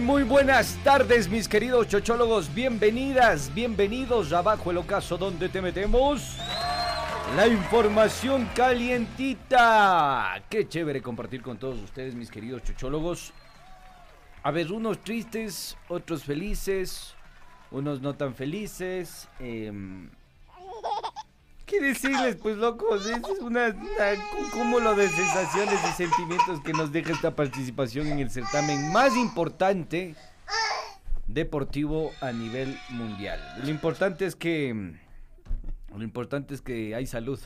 muy, buenas tardes, mis queridos chochólogos. Bienvenidas, bienvenidos abajo el ocaso donde te metemos. La información calientita. Qué chévere compartir con todos ustedes, mis queridos chochólogos. A ver, unos tristes, otros felices, unos no tan felices. Eh, ¿Qué decirles, pues, locos? Es un cúmulo de sensaciones y sentimientos que nos deja esta participación en el certamen más importante deportivo a nivel mundial. Lo importante es que. Lo importante es que hay salud.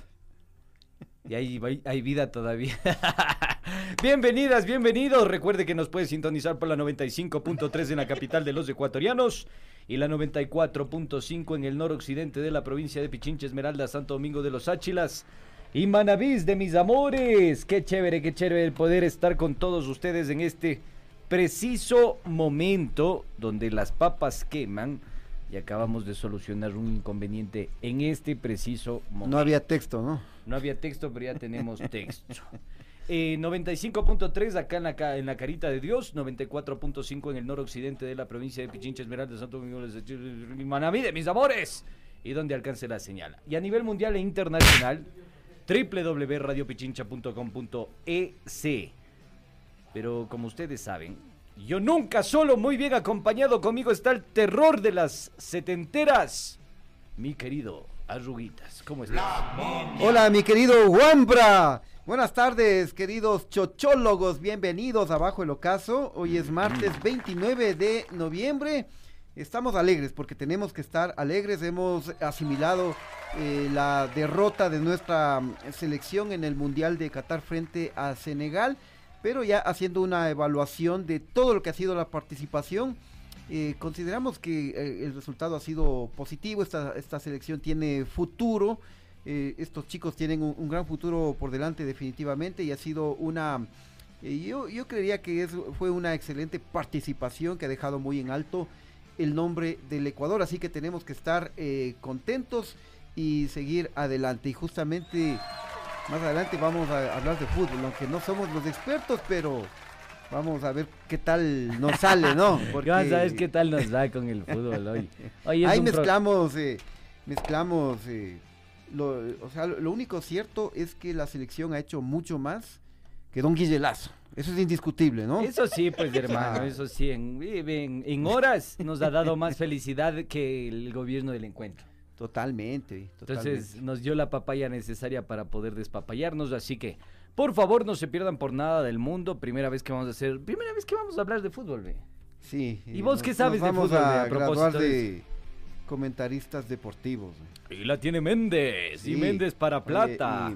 Y hay, hay vida todavía. Bienvenidas, bienvenidos. Recuerde que nos puede sintonizar por la 95.3 en la capital de los ecuatorianos y la 94.5 en el noroccidente de la provincia de Pichincha, Esmeralda, Santo Domingo de los Áchilas y Manavís de mis amores. Qué chévere, qué chévere el poder estar con todos ustedes en este preciso momento donde las papas queman y acabamos de solucionar un inconveniente en este preciso momento. No había texto, ¿no? No había texto, pero ya tenemos texto. Eh, 95.3 acá en la, en la Carita de Dios, 94.5 en el noroccidente de la provincia de Pichincha, Esmeralda, Santo Domingo, de Manaví, de mis amores, y donde alcance la señal. Y a nivel mundial e internacional, www.radiopichincha.com.ec. Pero como ustedes saben, yo nunca solo, muy bien acompañado conmigo está el terror de las setenteras, mi querido Arruguitas. ¿Cómo estás? Hola, mi querido Juanbra. Buenas tardes, queridos chochólogos. Bienvenidos abajo el ocaso. Hoy es martes 29 de noviembre. Estamos alegres porque tenemos que estar alegres. Hemos asimilado eh, la derrota de nuestra mm, selección en el Mundial de Qatar frente a Senegal, pero ya haciendo una evaluación de todo lo que ha sido la participación. Eh, consideramos que eh, el resultado ha sido positivo, esta, esta selección tiene futuro, eh, estos chicos tienen un, un, gran futuro por delante definitivamente y ha sido una... Yo, yo creería que es, fue una excelente participación que ha dejado muy en alto el nombre del Ecuador, así que tenemos que estar contentos y seguir adelante. Y justamente más adelante vamos a hablar de fútbol, aunque no somos los expertos, pero vamos a ver qué tal nos sale, ¿no? Porque ya sabes qué tal nos da con el fútbol hoy. hoy Ahí mezclamos, eh, mezclamos, eh, lo, o sea, lo único cierto es que la selección ha hecho mucho más que Don Guille Lazo. Eso es indiscutible, ¿no? Eso sí, pues hermano, eso sí, en, en, en, horas nos ha dado más felicidad que el gobierno del encuentro. Totalmente, totalmente. Entonces nos dio la papaya necesaria para poder despapayarnos, así que por favor no se pierdan por nada del mundo. Primera vez que vamos a hacer, primera vez que vamos a hablar de fútbol, ve. Sí. ¿Y vos nos, qué sabes de fútbol? A, a propósito de, de comentaristas deportivos. Y la tiene Méndez, sí. y Méndez para plata.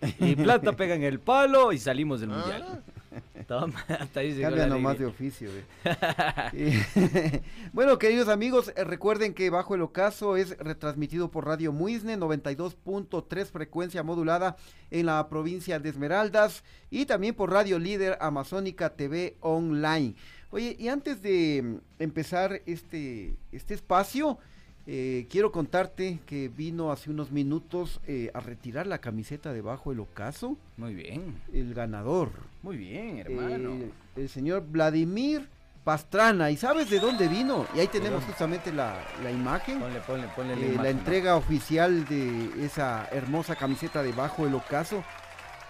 Oye, y... y... plata pega en el palo y salimos del mundial. Toma, hasta ahí Cambia nomás de oficio. bueno, queridos amigos, eh, recuerden que Bajo el Ocaso es retransmitido por Radio Muisne 92.3 frecuencia modulada en la provincia de Esmeraldas y también por Radio Líder Amazónica TV Online. Oye, y antes de empezar este, este espacio, eh, quiero contarte que vino hace unos minutos eh, a retirar la camiseta debajo del ocaso. Muy bien. El ganador. Muy bien, hermano. Eh, el señor Vladimir Pastrana. ¿Y sabes de dónde vino? Y ahí tenemos justamente la, la imagen. Ponle, ponle, ponle la, eh, imagen, la entrega ¿no? oficial de esa hermosa camiseta debajo del ocaso.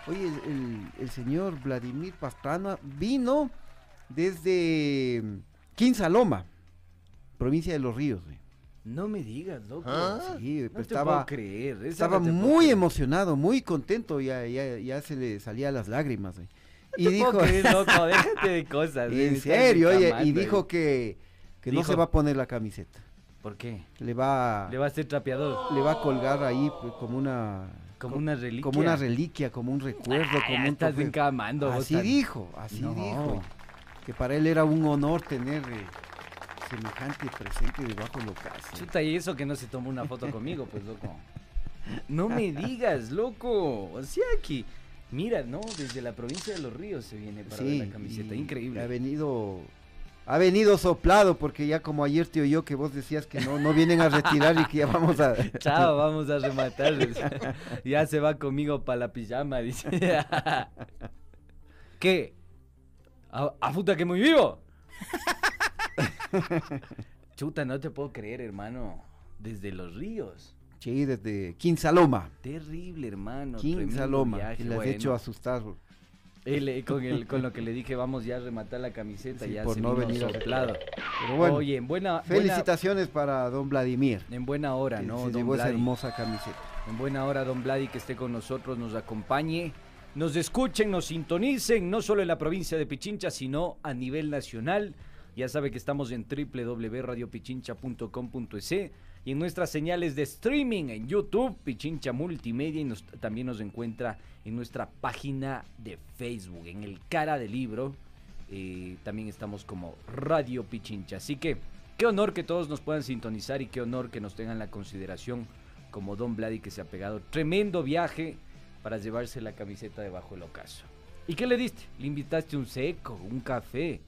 Oye, el, el, el señor Vladimir Pastrana vino desde Quinsaloma, provincia de Los Ríos. No me digas, loco. ¿Ah? Sí, no estaba, creer. Esa estaba no muy creer. emocionado, muy contento, ya, ya, ya se le salían las lágrimas. ¿eh? No y dijo, creer, loco, déjate de cosas. en serio, oye, y dijo que, que dijo, no se va a poner la camiseta. ¿Por qué? Le va, le va a ser trapeador. Le va a colgar ahí pues, como una como una reliquia. Como una reliquia, como un recuerdo, ah, como un estás encamando. Así tan... dijo, así dijo. Que para él era un honor tener eh, semejante presente debajo del ocaso. Chuta, y eso que no se tomó una foto conmigo, pues loco. No me digas, loco. O sea que, mira, ¿no? Desde la provincia de Los Ríos se viene para sí, ver la camiseta. Increíble. Ha venido. Ha venido soplado porque ya como ayer te oyó que vos decías que no, no vienen a retirar y que ya vamos a... Chao, vamos a rematar. ya se va conmigo para la pijama, dice. ¿Qué? ¿A, a puta que muy vivo? Chuta, no te puedo creer, hermano. Desde los ríos. Sí, desde Quinsaloma. Terrible, hermano. Quinsaloma. Que le has hecho asustar. Él, con, el, con lo que le dije, vamos ya a rematar la camiseta, ya por se no venir soplado. Pero bueno, Oye, en buena, felicitaciones para don Vladimir. En buena hora, ¿no? Se llevó esa hermosa camiseta. En buena hora, don Vladi, que esté con nosotros, nos acompañe, nos escuchen, nos sintonicen, no solo en la provincia de Pichincha, sino a nivel nacional. Ya sabe que estamos en www.radiopichincha.com.es y en nuestras señales de streaming en YouTube, Pichincha Multimedia, y también nos encuentra en nuestra página de Facebook, en el cara del libro. Eh, también estamos como Radio Pichincha. Así que qué honor que todos nos puedan sintonizar y qué honor que nos tengan la consideración como Don Vladi que se ha pegado tremendo viaje para llevarse la camiseta debajo del ocaso. ¿Y qué le diste? ¿Le invitaste un seco, un café?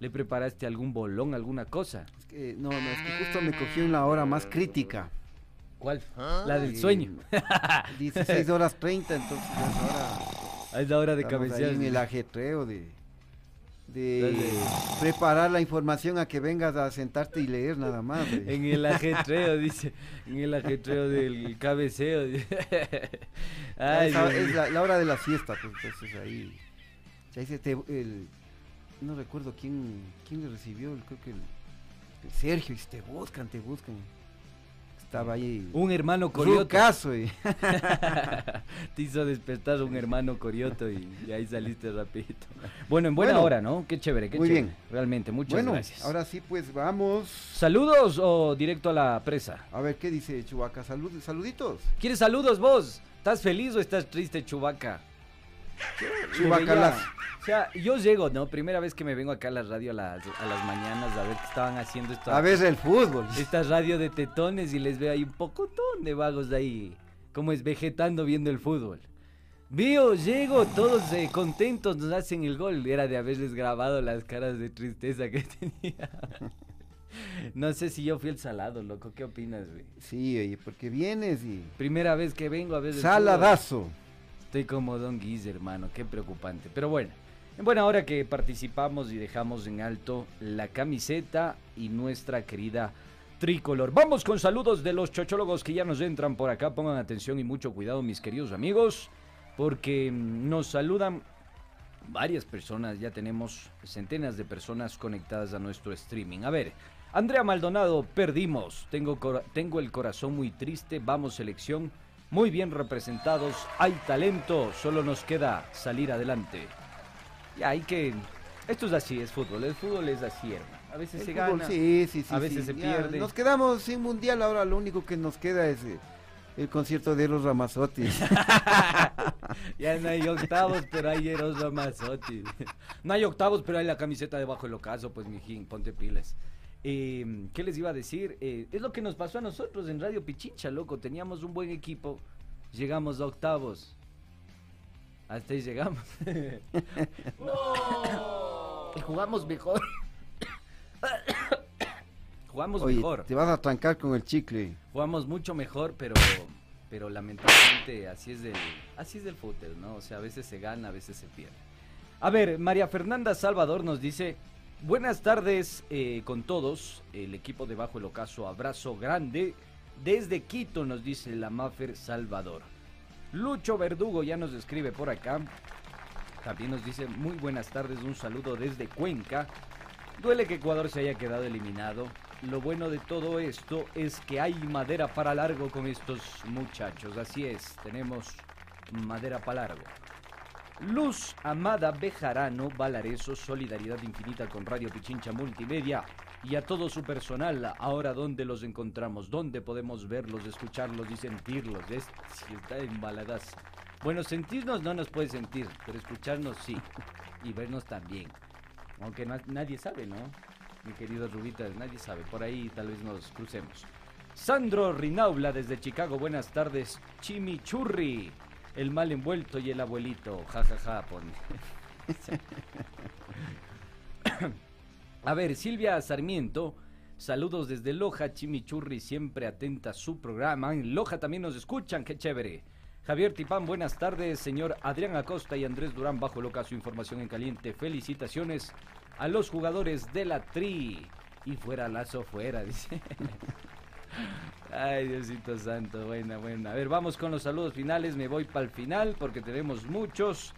¿Le preparaste algún bolón, alguna cosa? Es que, no, no, es que justo me cogió en la hora más crítica. ¿Cuál? La del sueño. 16 horas 30, entonces ya es hora. Es la hora de cabecear. En el ajetreo de, de preparar la información a que vengas a sentarte y leer nada más. En el ajetreo, dice. En el ajetreo del cabeceo. Ay, es, la, hora de la siesta, pues entonces ahí. Ya dice, el, no recuerdo quién, quién le recibió, creo que el, Sergio, y te buscan, te buscan. Estaba ahí. Un hermano corioto. caso, y... te hizo despertar un hermano corioto y, ahí saliste rapidito. Bueno, en buena hora, ¿no? Qué chévere, qué muy bien. Realmente, muchas bueno, gracias. Ahora sí, pues vamos. ¿Saludos o directo a la presa? A ver, ¿qué dice Chubaca? Salud, saluditos. ¿Quieres saludos vos? ¿Estás feliz o estás triste, Chubaca? O sea, yo llego, ¿no? Primera vez que me vengo acá a la radio a las, a las mañanas a ver qué estaban haciendo esto. A ver el fútbol. Esta radio de tetones y les veo ahí un pocotón de vagos de ahí, como es vegetando viendo el fútbol. Veo, llego, todos eh, contentos, nos hacen el gol. Era de haberles grabado las caras de tristeza que tenía. No sé si yo fui el salado, loco. ¿Qué opinas, güey? Sí, oye, porque vienes y. Primera vez que vengo a ver. Saladazo. Estoy como Don Guiz, hermano, qué preocupante. Pero bueno, en buena hora que participamos y dejamos en alto la camiseta y nuestra querida tricolor. Vamos con saludos de los chochólogos que ya nos entran por acá. Pongan atención y mucho cuidado, mis queridos amigos, porque mm, nos saludan varias personas. Ya tenemos centenas de personas conectadas a nuestro streaming. A ver, Andrea Maldonado, perdimos. Tengo, tengo el corazón muy triste. Vamos, selección muy bien representados, hay talento, solo nos queda salir adelante. Ya hay que... Esto es así, es fútbol, el fútbol es así, hermano. A veces se gana, sí, sí, sí, a veces se pierde. Nos quedamos sin mundial, ahora lo único que nos queda es eh, el concierto de Eros Ramazzotti. ya no hay octavos, pero hay Eros Ramazzotti. no hay octavos, pero hay la camiseta debajo del ocaso, pues mijín, ponte pilas. Eh, ¿Qué les iba a decir? Eh, es lo que nos pasó a nosotros en Radio Pichincha, loco. Teníamos un buen equipo, llegamos a octavos. Hasta ahí llegamos. Y jugamos mejor. jugamos mejor. Te vas a trancar con el chicle. Jugamos mucho mejor, pero pero lamentablemente así es del así es del fútbol, ¿no? O sea, a veces se gana, a veces se pierde. A ver, María Fernanda Salvador nos dice, Buenas tardes eh, con todos. El equipo de Bajo el Ocaso, abrazo grande. Desde Quito nos dice la Mafer Salvador. Lucho Verdugo ya nos escribe por acá. También nos dice muy buenas tardes, un saludo desde Cuenca. Duele que Ecuador se haya quedado eliminado. Lo bueno de todo esto es que hay madera para largo con estos muchachos. Así es, tenemos madera para largo. Luz Amada Bejarano, Valareso, Solidaridad Infinita con Radio Pichincha Multimedia y a todo su personal. Ahora, ¿dónde los encontramos? ¿Dónde podemos verlos, escucharlos y sentirlos? Es, si está embaladas. Bueno, sentirnos no nos puede sentir, pero escucharnos sí. Y vernos también. Aunque nadie sabe, ¿no? Mi querido Rubitas, nadie sabe. Por ahí tal vez nos crucemos. Sandro Rinaula desde Chicago, buenas tardes. Chimichurri el mal envuelto y el abuelito. Ja, ja, ja, a ver, Silvia Sarmiento. Saludos desde Loja, Chimichurri, siempre atenta a su programa. Loja también nos escuchan, qué chévere. Javier Tipán, buenas tardes. Señor Adrián Acosta y Andrés Durán, bajo loca su información en caliente. Felicitaciones a los jugadores de la TRI. Y fuera Lazo, fuera, dice. Ay, Diosito Santo, buena, buena. A ver, vamos con los saludos finales. Me voy para el final porque tenemos muchos.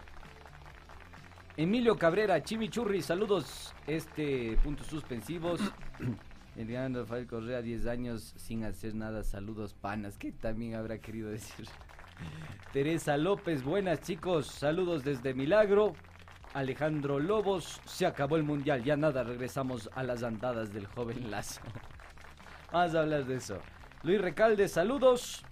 Emilio Cabrera, Chimichurri, saludos. Este, puntos suspensivos. Eliano Rafael Correa, 10 años sin hacer nada. Saludos, panas. ¿Qué también habrá querido decir? Teresa López, buenas chicos. Saludos desde Milagro. Alejandro Lobos, se acabó el mundial. Ya nada, regresamos a las andadas del joven Lazo. Vamos a hablar de eso. Luis Recalde, saludos.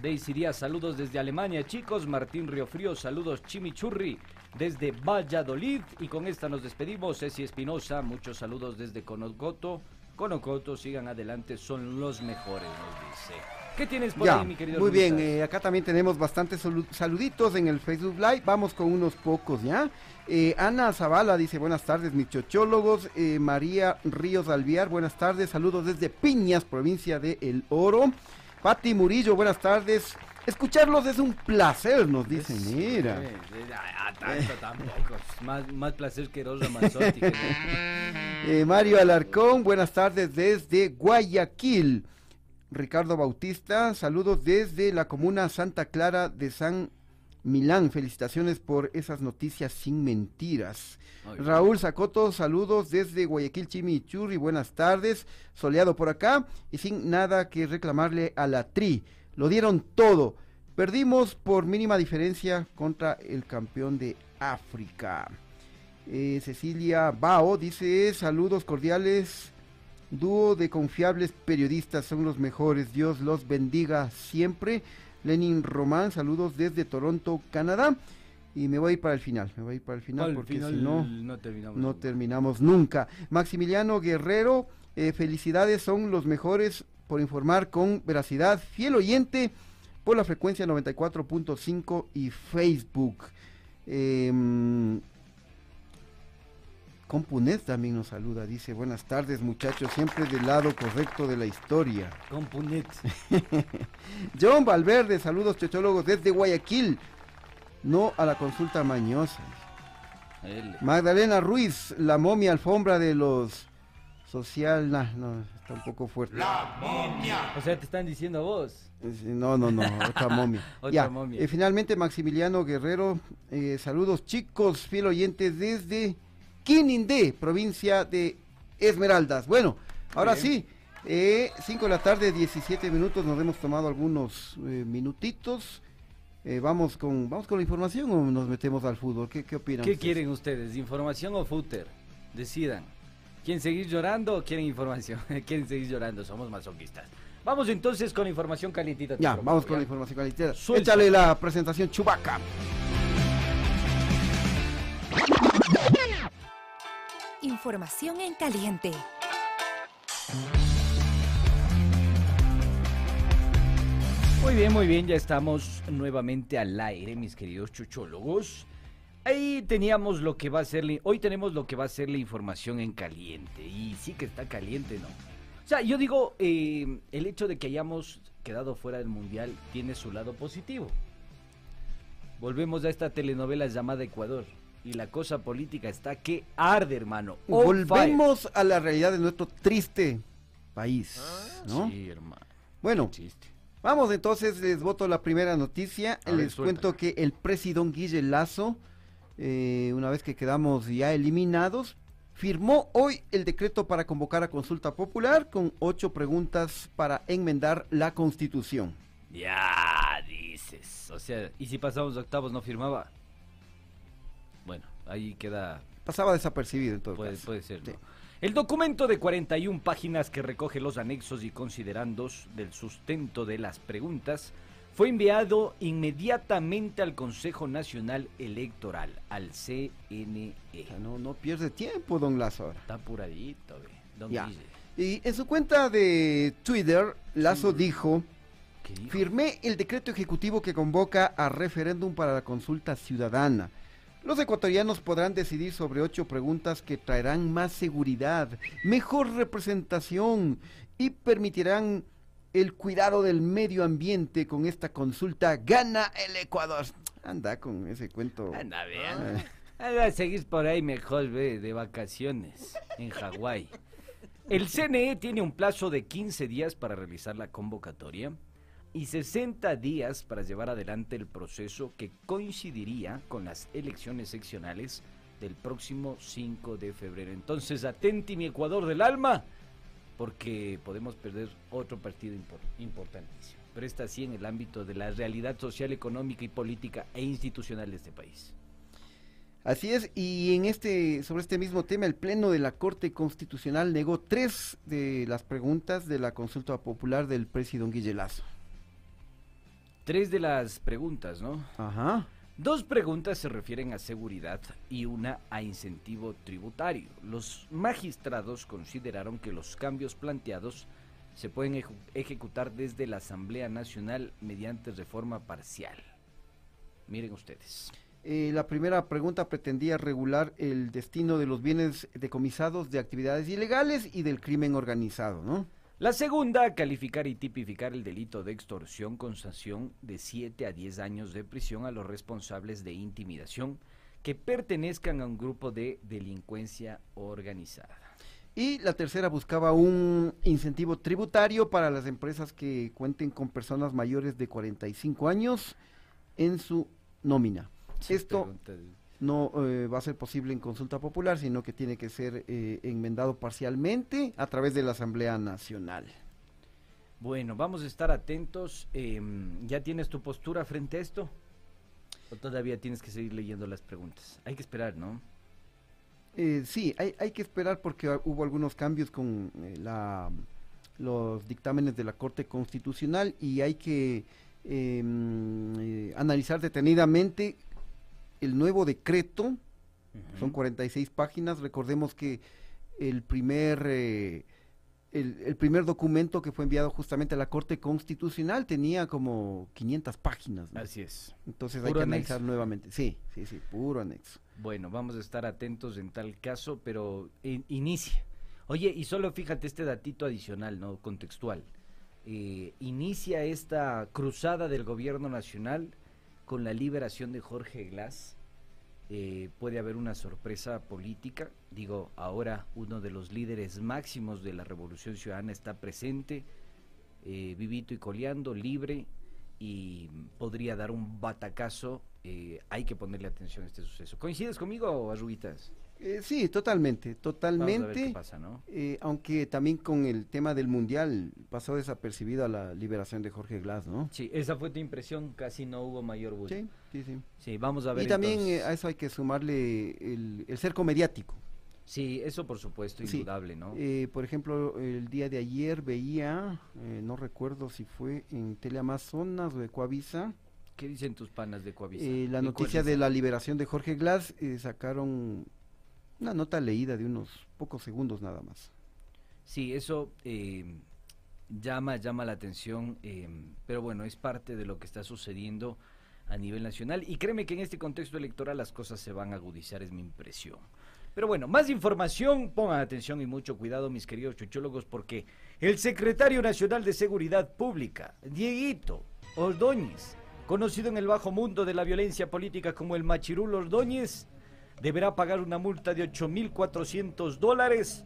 Daisy Díaz, saludos desde Alemania, chicos. Martín Riofrío, saludos. Chimichurri desde Valladolid. Y con esta nos despedimos. Ceci Espinosa, muchos saludos desde Conocoto. Conocoto, sigan adelante, son los mejores, nos dice. ¿Qué tienes por ahí, mi querido Muy bien, eh, acá también tenemos bastantes saluditos en el Facebook Live. Vamos con unos pocos, ¿ya? Eh, Ana Zavala dice, buenas tardes, mis chochólogos. Eh, María Ríos Alviar, buenas tardes. Saludos desde Piñas, provincia de El Oro. Pati Murillo, buenas tardes. Escucharlos es un placer, nos dicen, mira. a, tanto tampoco, más, más placer que Rosa Mazzotti. eh, Mario Alarcón, buenas tardes desde Guayaquil. Ricardo Bautista, saludos desde la comuna Santa Clara de San Milán. Felicitaciones por esas noticias sin mentiras. Raúl Zacoto, saludos desde Guayaquil, Chimichurri. Buenas tardes. Soleado por acá y sin nada que reclamarle a la Tri. Lo dieron todo. Perdimos por mínima diferencia contra el campeón de África. Eh, Cecilia Bao dice saludos cordiales Dúo de confiables periodistas son los mejores. Dios los bendiga siempre. Lenin Román, saludos desde Toronto, Canadá. Y me voy para el final, me voy para el final porque si no, no terminamos, nunca. Maximiliano Guerrero, eh, felicidades, son los mejores por informar con veracidad. Fiel oyente por la frecuencia 94.5 y Facebook. Eh, Compunet también nos saluda, dice, buenas tardes muchachos, siempre del lado correcto de la historia. Compunet. John Valverde, saludos chechólogos desde Guayaquil, no a la consulta mañosa. Magdalena Ruiz, la momia alfombra de los social, no, está un poco fuerte. La momia. O sea, te están diciendo a vos. No, no, no, otra momia. otra momia. Eh, finalmente, Maximiliano Guerrero, eh, saludos chicos, fiel oyentes desde Quinindé, provincia de Esmeraldas. Bueno, ahora sí, 5 eh, de la tarde, 17 minutos, nos hemos tomado algunos eh, minutitos. Eh, vamos con vamos con la información o nos metemos al fútbol. ¿Qué, qué opinan? ¿Qué quieren ustedes? ¿Información o fútbol? Decidan. ¿Quieren seguir llorando o quieren información? ¿Quieren seguir llorando? Somos masoquistas. Vamos entonces con la información calientita. Ya, vamos con la información calientita. Échale la presentación Chubaca. Información en caliente. Muy bien, muy bien, ya estamos nuevamente al aire, mis queridos chuchólogos. Ahí teníamos lo que va a ser, hoy tenemos lo que va a ser la información en caliente. Y sí que está caliente, ¿no? O sea, yo digo, eh, el hecho de que hayamos quedado fuera del Mundial tiene su lado positivo. Volvemos a esta telenovela llamada Ecuador y la cosa política está que arde, hermano. Volvemos a la realidad de nuestro triste país, ah, ¿no? Sí, hermano. Bueno, vamos entonces, les voto la primera noticia. les cuento que el presidente Guille Lazo, eh, una vez que quedamos ya eliminados, firmó hoy el decreto para convocar a consulta popular con ocho preguntas para enmendar la constitución. Ya dices, o sea, ¿y si pasamos octavos no firmaba? Bueno, ahí queda... Pasaba desapercibido en todo puede, Puede ser, El documento de 41 páginas que recoge los anexos y considerandos del sustento de las preguntas fue enviado inmediatamente al Consejo Nacional Electoral, al CNE. no, no pierde tiempo, don Lazo. Está apuradito, don Y en su cuenta de Twitter, Lazo dijo, firmé el decreto ejecutivo que convoca a referéndum para la consulta ciudadana. Los ecuatorianos podrán decidir sobre ocho preguntas que traerán más seguridad, mejor representación y permitirán el cuidado del medio ambiente con esta consulta. Gana el Ecuador. Anda con ese cuento. Anda bien. Anda a seguir por ahí mejor, ve, de vacaciones en Hawái. El CNE tiene un plazo de 15 días para realizar la convocatoria y 60 días para llevar adelante el proceso que coincidiría con las elecciones seccionales del próximo 5 de febrero. Entonces, atenti mi Ecuador del alma, porque podemos perder otro partido importantísimo. Pero está sí en el ámbito de la realidad social, económica y política e institucional de este país. Así es, y en este, sobre este mismo tema, el Pleno de la Corte Constitucional negó tres de las preguntas de la consulta popular del presidente Guillelazo. Tres de las preguntas, ¿no? Ajá. Dos preguntas se refieren a seguridad y una a incentivo tributario. Los magistrados consideraron que los cambios planteados se pueden ejecutar desde la Asamblea Nacional mediante reforma parcial. Miren ustedes. Eh, la primera pregunta pretendía regular el destino de los bienes decomisados de actividades ilegales y del crimen organizado, ¿no? La segunda, calificar y tipificar el delito de extorsión con sanción de 7 a 10 años de prisión a los responsables de intimidación que pertenezcan a un grupo de delincuencia organizada. Y la tercera buscaba un incentivo tributario para las empresas que cuenten con personas mayores de 45 años en su nómina. Esto no eh, va a ser posible en consulta popular, sino que tiene que ser eh, enmendado parcialmente a través de la Asamblea Nacional. Bueno, vamos a estar atentos. Em, ¿Ya tienes tu postura frente a esto? ¿O todavía tienes que seguir leyendo las preguntas? Hay que esperar, ¿no? Eh, sí, hay, hay, que esperar porque hubo algunos cambios con la, los dictámenes de la Corte Constitucional y hay que em, analizar detenidamente el nuevo decreto, son 46 páginas, recordemos que el primer... Eh, el, primer documento que fue enviado justamente a la Corte Constitucional tenía como 500 páginas. Así es. Entonces hay que analizar nuevamente. Sí, sí, sí, puro anexo. Bueno, vamos a estar atentos en tal caso, pero inicia. Oye, y solo fíjate este datito adicional, ¿no? Contextual. Eh, inicia esta cruzada del gobierno nacional con la liberación de Jorge Glass eh, puede haber una sorpresa política. Digo, ahora uno de los líderes máximos de la Revolución Ciudadana está presente, eh, vivito y coleando, libre, y podría dar un batacazo. Eh, hay que ponerle atención a este suceso. ¿Coincides conmigo, Arrubitas? Eh, sí, totalmente, totalmente. Eh, aunque también con el tema del mundial pasó desapercibida la liberación de Jorge Glass, ¿no? Sí, esa fue tu impresión, casi no hubo mayor bulto. Sí, sí, sí. Sí, vamos a ver. Y también eh, a eso hay que sumarle el, cerco mediático. Sí, eso por supuesto, indudable, ¿no? por ejemplo, el día de ayer veía, no recuerdo si fue en Teleamazonas o de Coavisa. ¿Qué dicen tus panas de Coavisa? la noticia de la liberación de Jorge Glass, sacaron una nota leída de unos pocos segundos nada más. Sí, eso eh, llama, llama la atención, eh, pero bueno, es parte de lo que está sucediendo a nivel nacional y créeme que en este contexto electoral las cosas se van a agudizar, es mi impresión. Pero bueno, más información, pongan atención y mucho cuidado mis queridos chuchólogos porque el secretario nacional de Seguridad Pública, Dieguito Ordóñez, conocido en el bajo mundo de la violencia política como el Machirul Ordóñez, deberá pagar una multa de 8.400 dólares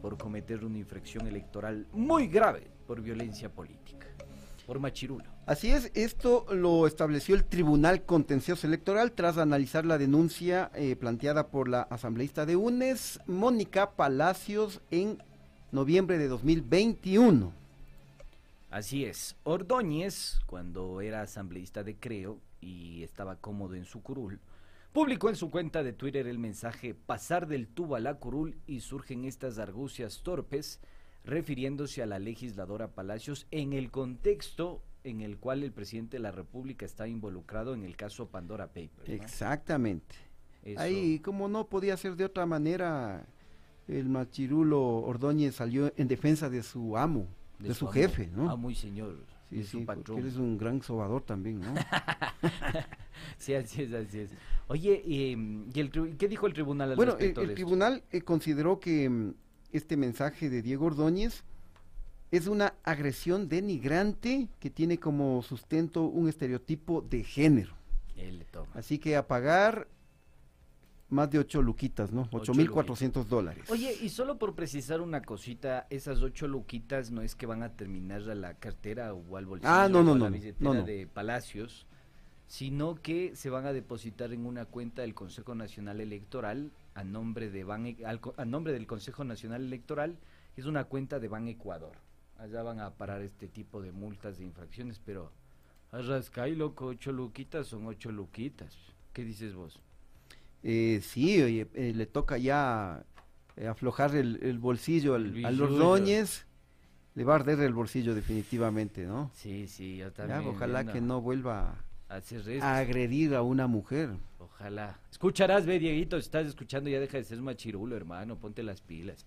por cometer una infracción electoral muy grave por violencia política, por machirulo. Así es, esto lo estableció el Tribunal Contencioso Electoral tras analizar la denuncia eh, planteada por la asambleísta de UNES, Mónica Palacios, en noviembre de 2021. Así es, Ordóñez, cuando era asambleísta de Creo y estaba cómodo en su curul, Publicó en su cuenta de Twitter el mensaje pasar del tubo a la curul y surgen estas argucias torpes, refiriéndose a la legisladora Palacios en el contexto en el cual el presidente de la República está involucrado en el caso Pandora Papers. Exactamente. Ahí, como no podía ser de otra manera, el machirulo Ordóñez salió en defensa de su amo, de, su, jefe, ¿no? Ah, muy señor. Sí, sí, porque eres un gran sobador también, ¿no? sí, así es, así es. Oye, ¿y, el, qué dijo el tribunal al bueno, respecto el, el tribunal eh, consideró que mm, este mensaje de Diego Ordóñez es una agresión denigrante que tiene como sustento un estereotipo de género. Él le toma. Así que a pagar más de 8 luquitas, ¿no? Ocho 8.400 dólares. Oye, y solo por precisar una cosita, esas ocho luquitas no es que van a terminar a la cartera o al bolsillo Ah, no, no, o a no, la billetera no, de Palacios, sino que se van a depositar en una cuenta del Consejo Nacional Electoral a nombre de Ban, E- al a nombre del Consejo Nacional Electoral, es una cuenta de Ban Ecuador. Allá van a parar este tipo de multas de infracciones, pero arrascay loco, ocho luquitas son ocho luquitas. ¿Qué dices vos? Eh, sí, oye, eh, le toca ya eh, aflojar el, el bolsillo al, los. Ordóñez. Le va a arder el bolsillo definitivamente, ¿no? Sí, sí, yo Ya, ojalá que no vuelva a agredir a una mujer. Ojalá. Escucharás, ve, Dieguito, si estás escuchando, ya deja de ser machirulo, hermano, ponte las pilas.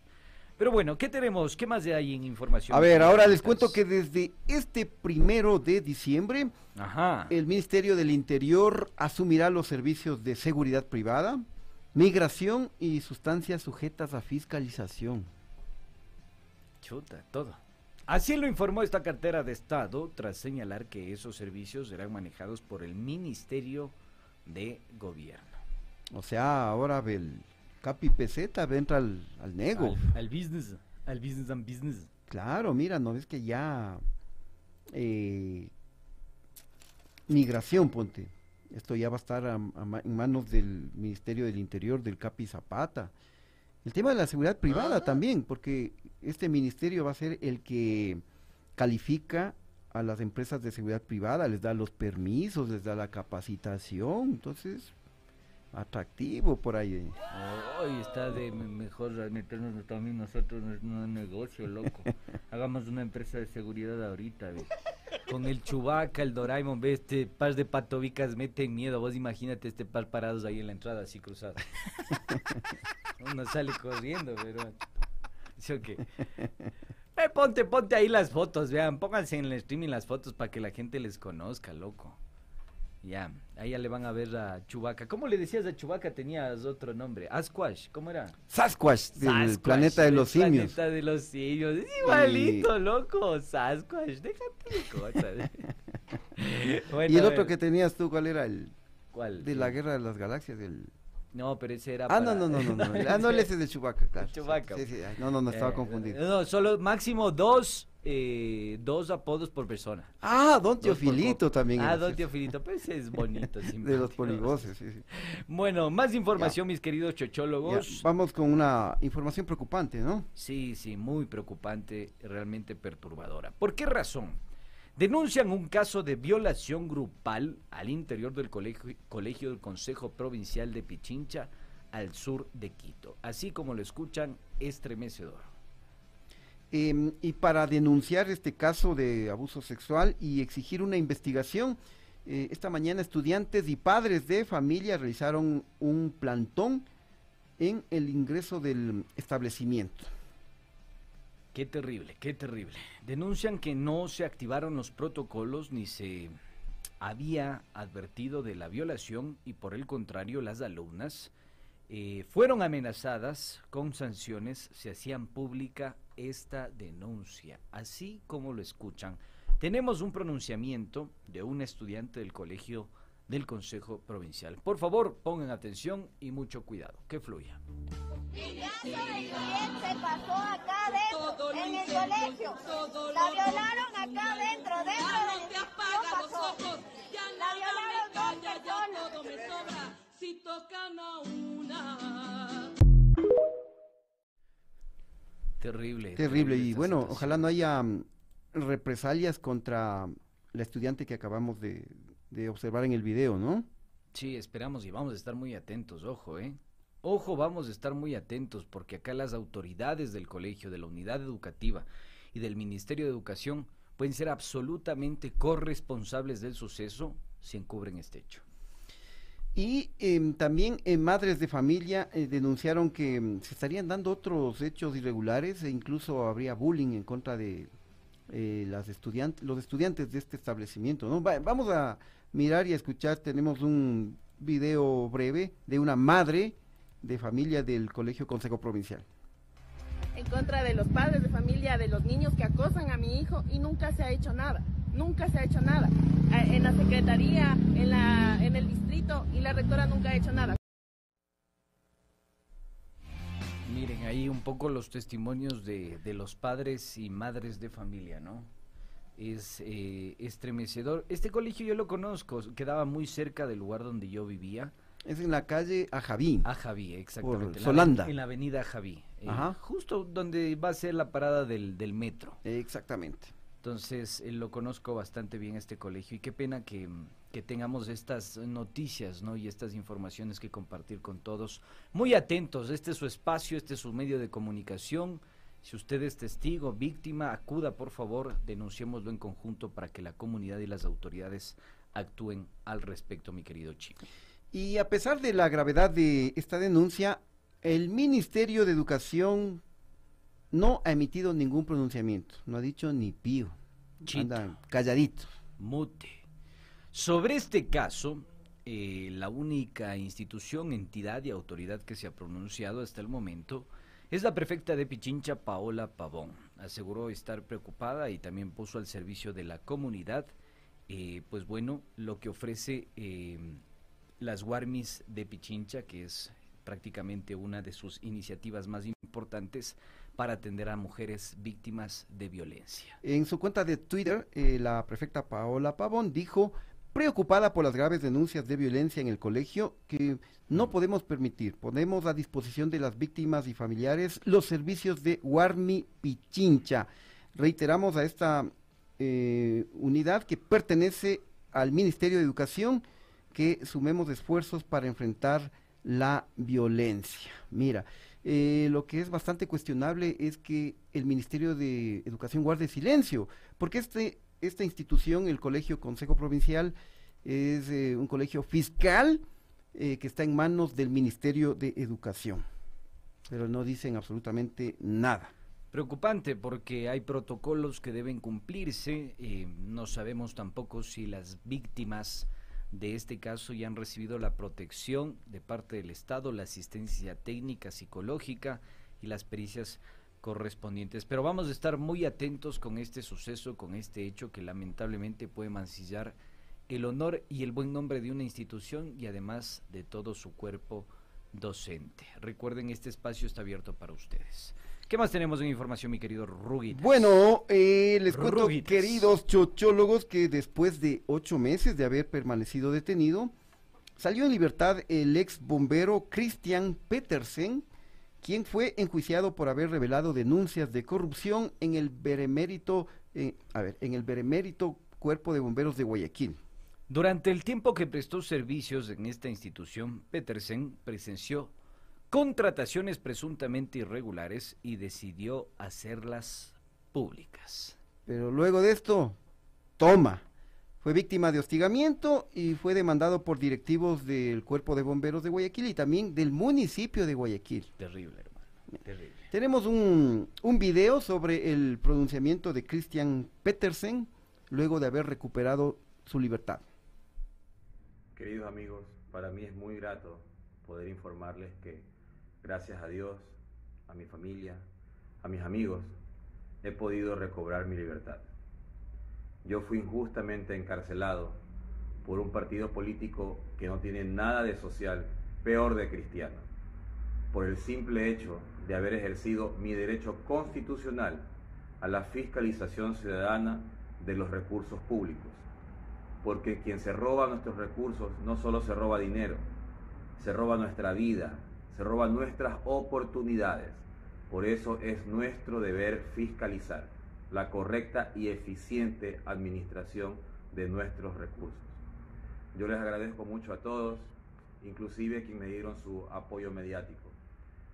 Pero bueno, ¿qué tenemos? ¿Qué más de ahí en información? A ver, ahora les cuento que desde este primero de diciembre, Ajá. el Ministerio del Interior asumirá los servicios de seguridad privada, migración y sustancias sujetas a fiscalización. Chuta, todo. Así lo informó esta cartera de Estado tras señalar que esos servicios serán manejados por el Ministerio de Gobierno. O sea, ahora el Capi Peseta entra al, al nego. Al, al business, al business and business. Claro, mira, no ves que ya eh, migración, ponte. Esto ya va a estar a- a ma- en manos del Ministerio del Interior, del Capi Zapata. El tema de la seguridad privada también, porque este ministerio va a ser el que califica a las empresas de seguridad privada, les da los permisos, les da la capacitación, entonces atractivo por ahí. Hoy está de me- mejor meternos también nosotros en un negocio, loco. Hagamos una empresa de seguridad ahorita, ve. Con el Chubaca, el Doraemon, ve, este par de patovicas meten miedo. Vos imagínate este par parados ahí en la entrada, así cruzados. Uno sale corriendo, pero... ¿Sí o qué? Eh, ponte, ponte ahí las fotos, vean, pónganse en el streaming las fotos para que la gente les conozca, loco. Ya, ahí ya le van a ver a Chubaca. ¿Cómo le decías a Chubaca? Tenías otro nombre. Asquash, ¿cómo era? Sasquatch, del Sasquatch, planeta de los simios. Planeta de los simios. Es igualito, loco. Sasquatch, déjate de cosas. Bueno, Y el otro que tenías tú, ¿cuál era? El ¿Cuál? de la guerra de las galaxias. El... No, pero ese era Ah, no, para- no, no, no, no. Ah, no, ese es de Chewbacca, claro. sí, Chewbacca. Sí, sí, no, no, no, estaba Eh, confundido. No, solo máximo dos, eh, dos apodos por persona. Ah, Don Teofilito también. Ah, Don Teofilito, pues es bonito. De los polivoces, sí, sí. Bueno, más información, mis queridos Ya, chochólogos. vamos con una información preocupante, ¿no? Sí, sí, muy preocupante, realmente perturbadora. ¿Por qué razón? Denuncian un caso de violación grupal al interior del colegio, colegio del Consejo Provincial de Pichincha, al sur de Quito. Así como lo escuchan, estremecedor. Em, y para denunciar este caso de abuso sexual y exigir una investigación, eh, esta mañana estudiantes y padres de familia realizaron un plantón en el ingreso del establecimiento. Qué terrible, qué terrible. Denuncian que no se activaron los protocolos ni se había advertido de la violación y por el contrario las alumnas eh, fueron amenazadas con sanciones si hacían pública esta denuncia. Así como lo escuchan, tenemos un pronunciamiento de un estudiante del colegio del Consejo Provincial. Por favor, pongan atención y mucho cuidado. Que fluya. Y se pasó acá Todo en el colegio. La violaron acá dentro, dentro Ya no te apaga ¿Qué los ojos, ya La nada violaron me dos calla, ya personas. Si tocan a una. Terrible. Terrible y bueno, situación. ojalá no haya mm, represalias contra la estudiante que acabamos de, de observar en el video, ¿no? Sí, esperamos y vamos a estar muy atentos, ojo, ¿eh? Ojo, vamos a estar muy atentos porque acá las autoridades del colegio, de la unidad educativa y del Ministerio de Educación pueden ser absolutamente corresponsables del suceso si encubren este hecho. Y em, también eh, madres de familia eh, denunciaron que em, se estarían dando otros hechos irregulares e incluso habría bullying en contra de eh, las estudiantes, los estudiantes de este establecimiento. vamos a mirar y escuchar, tenemos un video breve de una madre de familia del Colegio Consejo Provincial. en contra de los padres de familia, de los niños que acosan a mi hijo y nunca se ha hecho nada, nunca se ha hecho nada. En la secretaría, en, la, en el distrito y la rectora nunca ha hecho nada. Miren, ahí un poco los testimonios de, de los padres y madres de familia, ¿no? Es eh, estremecedor. Este colegio yo lo conozco, quedaba muy cerca del lugar donde yo vivía. Es en la calle Ajaví. A Javí, exactamente. Por en la Solanda. En la avenida Javí. eh, Ajá. Justo donde va a ser la parada del, del metro. Exactamente. Entonces, eh, lo conozco bastante bien este colegio y qué pena que, mm, que tengamos estas noticias, ¿no? Y estas informaciones que compartir con todos. Muy atentos, este es su espacio, este es su medio de comunicación. Si usted es testigo, víctima, acuda, por favor, denunciémoslo en conjunto para que la comunidad y las autoridades actúen al respecto, mi querido chico. Y a pesar de la gravedad de esta denuncia, el Ministerio de Educación no ha emitido ningún pronunciamiento, no ha dicho ni pío. Chito. Andan calladitos. Mute. Sobre este caso, eh, la única institución, entidad y autoridad que se ha pronunciado hasta el momento es la prefecta de Pichincha, Paola Pavón. Aseguró estar preocupada y también puso al servicio de la comunidad, eh, pues bueno, lo que ofrece eh, las Guarmis de Pichincha, que es prácticamente una de sus iniciativas más importantes para atender a mujeres víctimas de violencia. En su cuenta de Twitter, eh, la prefecta Paola Pavón dijo, preocupada por las graves denuncias de violencia en el colegio, que no podemos permitir. Ponemos a disposición de las víctimas y familiares los servicios de Guarmi Pichincha. Reiteramos a esta eh, unidad que pertenece al Ministerio de Educación que sumemos esfuerzos para enfrentar la violencia. Mira, eh, lo que es bastante cuestionable es que el Ministerio de Educación guarde silencio, porque este, esta institución, el Colegio Consejo Provincial, es eh, un colegio fiscal eh, que está en manos del Ministerio de Educación, pero no dicen absolutamente nada. Preocupante porque hay protocolos que deben cumplirse, eh, no sabemos tampoco si las víctimas de este caso ya han recibido la protección de parte del Estado, la asistencia técnica, psicológica y las pericias correspondientes. Pero vamos a estar muy atentos con este suceso, con este hecho que lamentablemente puede mancillar el honor y el buen nombre de una institución y además de todo su cuerpo docente. Recuerden, este espacio está abierto para ustedes. ¿Qué más tenemos en información, mi querido Ruguitas? Bueno, eh, les cuento, Ruguitas. queridos chochólogos, que después de ocho meses de haber permanecido detenido, salió en libertad el ex bombero Christian Petersen, quien fue enjuiciado por haber revelado denuncias de corrupción en el benemérito, eh, a ver, en el benemérito Cuerpo de Bomberos de Guayaquil. Durante el tiempo que prestó servicios en esta institución, Petersen presenció contrataciones presuntamente irregulares y decidió hacerlas públicas. Pero luego de esto, toma. Fue víctima de hostigamiento y fue demandado por directivos del Cuerpo de Bomberos de Guayaquil y también del municipio de Guayaquil. Terrible, hermano. Terrible. Tenemos un, un video sobre el pronunciamiento de Christian Petersen luego de haber recuperado su libertad. Queridos amigos, para mí es muy grato poder informarles que gracias a Dios, a mi familia, a mis amigos, he podido recobrar mi libertad. Yo fui injustamente encarcelado por un partido político que no tiene nada de social, peor de cristiano, por el simple hecho de haber ejercido mi derecho constitucional a la fiscalización ciudadana de los recursos públicos porque quien se roba nuestros recursos no solo se roba dinero, se roba nuestra vida, se roba nuestras oportunidades. Por eso es nuestro deber fiscalizar la correcta y eficiente administración de nuestros recursos. Yo les agradezco mucho a todos, inclusive a quienes me dieron su apoyo mediático.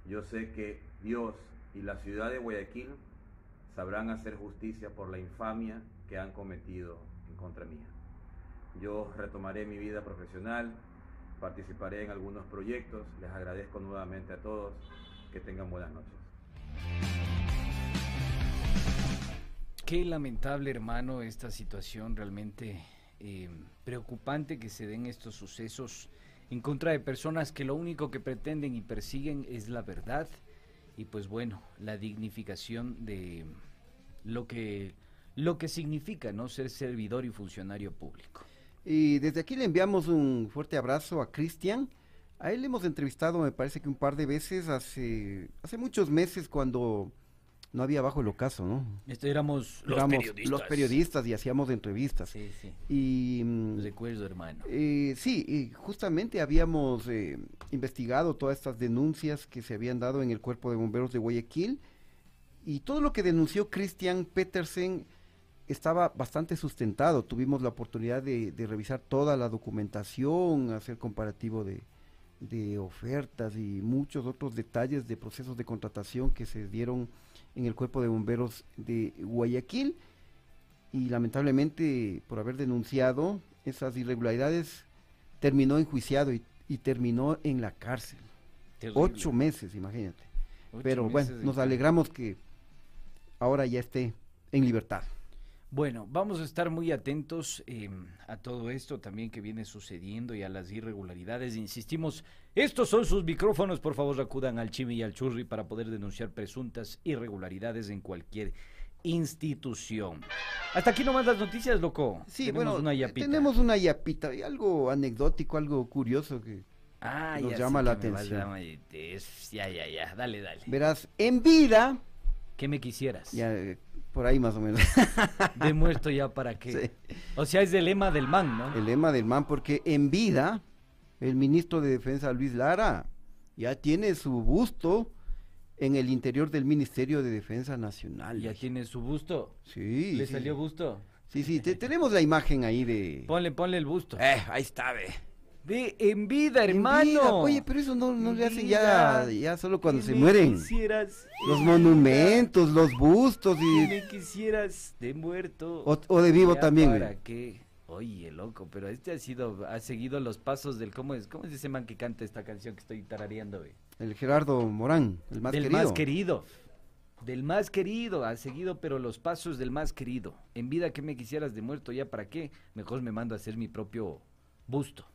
Yo sé que Dios y la ciudad de Guayaquil sabrán hacer justicia por la infamia que han cometido en contra mía. Yo retomaré mi vida profesional, participaré en algunos proyectos. Les agradezco nuevamente a todos. Que tengan buenas noches. Qué lamentable, hermano, esta situación realmente eh, preocupante que se den estos sucesos en contra de personas que lo único que pretenden y persiguen es la verdad y pues bueno, la dignificación de lo que lo que significa no ser servidor y funcionario público. Y desde aquí le enviamos un fuerte abrazo a Cristian, A él hemos entrevistado, me parece que un par de veces, hace, hace muchos meses cuando no había bajo el ocaso, ¿no? Este, éramos los Éramos periodistas. los periodistas y hacíamos entrevistas. Sí, sí. Y mm, Recuerdo, hermano. eh, sí, y justamente habíamos eh, investigado todas estas denuncias que se habían dado en el cuerpo de bomberos de Guayaquil y todo lo que denunció Christian Petersen estaba bastante sustentado. Tuvimos la oportunidad de, de revisar toda la documentación, hacer comparativo de, de ofertas y muchos otros detalles de procesos de contratación que se dieron en el cuerpo de bomberos de Guayaquil y lamentablemente por haber denunciado esas irregularidades terminó enjuiciado y, y terminó en la cárcel. Terrible. Ocho meses, imagínate. Ocho Pero bueno, meses nos alegramos que ahora ya esté en libertad. Bueno, vamos a estar muy atentos eh, a todo esto también que viene sucediendo y a las irregularidades. Insistimos, estos son sus micrófonos, por favor acudan al Chimi y al Churri para poder denunciar presuntas irregularidades en cualquier institución. Hasta aquí nomás las noticias, loco. Sí, Tenemos bueno, una eh, yapita. tenemos una yapita y algo anecdótico, algo curioso que Ah, nos ya llama la que vas atención. Ya, ya, ya, dale, dale. verás en vida, ¿Qué me quisieras? ya eh, por ahí más o menos, De muerto ya para qué. Sí. O sea, es el lema del man, ¿no? el lema del man, porque en vida el ministro de Defensa Luis Lara ya tiene su busto en el interior del Ministerio de Defensa Nacional. Ya tiene su busto. Sí. ¿Le sí, salió busto? Sí, sí, te- tenemos la imagen ahí de... Ponle, ponle el busto. Eh, ahí está, ve. Ve, en vida, En hermano. vida. Oye, pero eso no, no le hacen ya, ya solo cuando ¿Qué se mueren. Quisieras, Los en monumentos, los bustos y... ¿Qué me quisieras de muerto? O, o de vivo también. ¿Para güey. qué? Oye, loco, pero este ha sido, ha seguido los pasos del, ¿cómo es? ¿Cómo es ese man que canta esta canción que estoy tarareando, ve? El Gerardo Morán, el más del querido. más querido. Del más querido, ha seguido, pero los pasos del más querido. En vida, ¿qué me quisieras de muerto? ¿Ya para qué? Mejor me mando a hacer mi propio busto.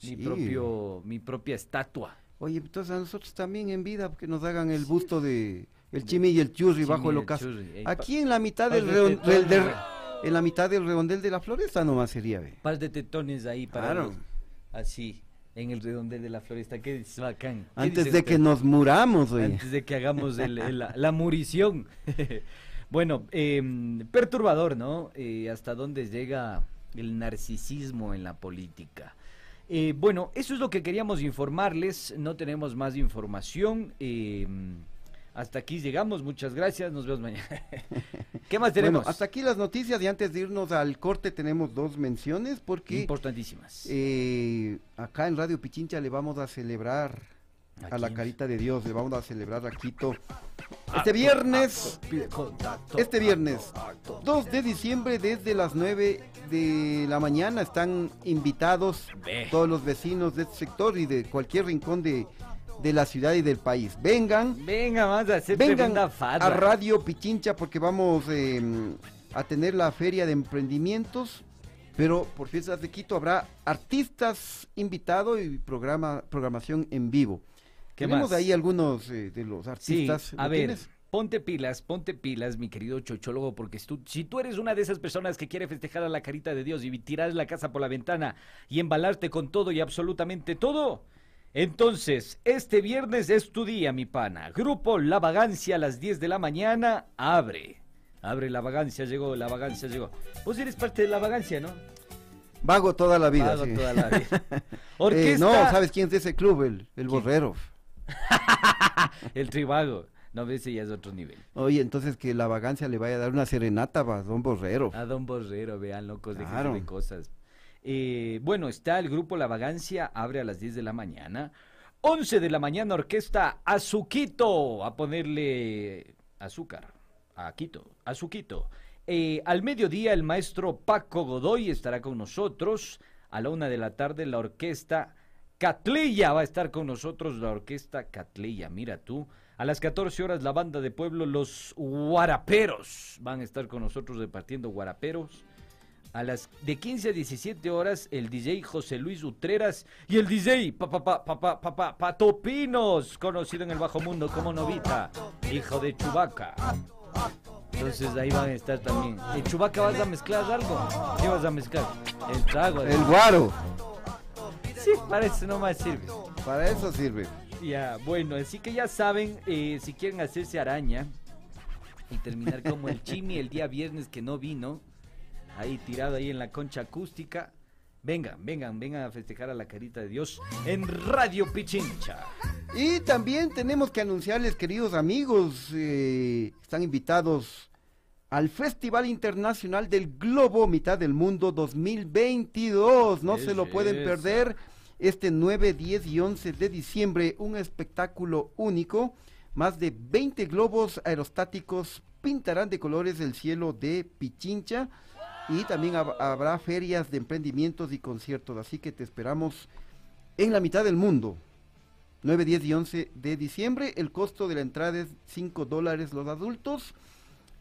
Sí. Mi propio, mi propia estatua. Oye, entonces a nosotros también en vida que nos hagan el busto de el chimi y el churri bajo el ocaso. Aquí en la mitad del, Pásate redon- del- del- todo, en la mitad del redondel de la floresta nomás sería, ve. Par de tetones ahí para Claro. los- así, en el redondel de la floresta. Qué dices, bacán. ¿Qué Antes de que nos muramos, oye. Antes de que hagamos el- el- la, la murición. bueno, em, perturbador, ¿no? Eh, hasta dónde llega el narcisismo en la política. Eh, bueno, eso es lo que queríamos informarles. No tenemos más información. em, hasta aquí llegamos. Muchas gracias. Nos vemos mañana. ¿Qué más tenemos? Bueno, hasta aquí las noticias y antes de irnos al corte tenemos dos menciones porque Importantísimas. eh, acá en Radio Pichincha le vamos a celebrar ¿A la carita de Dios, le vamos a celebrar a Quito este viernes, este viernes 2 de diciembre desde las 9 de la mañana están invitados todos los vecinos de este sector y de cualquier rincón de, de la ciudad y del país. Vengan, Venga, vamos a hacer vengan a Radio Pichincha porque vamos eh, a tener la feria de emprendimientos. Pero por fiestas de Quito habrá artistas invitados y programa, programación en vivo. ¿Qué Tenemos más? ahí algunos eh, de los Sí, artistas. a ¿lo ver, tienes? ponte pilas, ponte pilas, mi querido chochólogo, porque tú- si tú eres una de esas personas que quiere festejar a la carita de Dios y tirar la casa por la ventana y embalarte con todo y absolutamente todo, entonces este viernes es tu día, mi pana. Grupo La Vagancia a las 10 de la mañana, abre. Abre La Vagancia, llegó, La Vagancia llegó. Vos eres parte de La Vagancia, ¿no? Vago toda la vida. Vago sí. toda la vida. Eh, Orquesta. no, ¿sabes quién es de ese club? El, el ¿Quién? Borrero. El tribago. No, ese ya es otro nivel. Oye, entonces que la vagancia le vaya a dar una serenata a Don Borrero. A Don Borrero, vean, locos, de Claro. de cosas. Eh, bueno, está el grupo La Vagancia, abre a las 10 de la mañana. 11 de la mañana, orquesta Azuquito, a ponerle azúcar a Quito, Azuquito. Eh, al mediodía, el maestro Paco Godoy estará con nosotros. A la una de la tarde, la orquesta Catleya va a estar con nosotros, la orquesta Catleya, mira tú. A las 14 horas, la banda de pueblo, los Guaraperos, van a estar con nosotros repartiendo Guaraperos. A las de 15 a 17 horas, el DJ José Luis Utreras y el DJ Papá pa, pa, Pato Pinos, conocido en el bajo mundo como Novita, hijo de Chubaca. Entonces ahí van a estar también. ¿En Chubaca vas a mezclar algo? ¿Qué vas a mezclar? El trago. El guaro. Sí, parece, no más sirve. Para eso sirve. Ya, bueno, así que ya saben, eh, si quieren hacerse araña y terminar como el Chimi el día viernes que no vino, ahí tirado ahí en la concha acústica, vengan, vengan, vengan a festejar a la carita de Dios en Radio Pichincha. Y también tenemos que anunciarles, queridos amigos, eh, están invitados al Festival Internacional del Globo Mitad del Mundo 2022. No se lo pueden Belleza. perder este 9, 10 y 11 de diciembre. Un espectáculo único. Más de 20 globos aerostáticos pintarán de colores el cielo de Pichincha. Y también hab- habrá ferias de emprendimientos y conciertos. Así que te esperamos en la mitad del mundo. 9, 10 y 11 de diciembre. El costo de la entrada es 5 dólares los adultos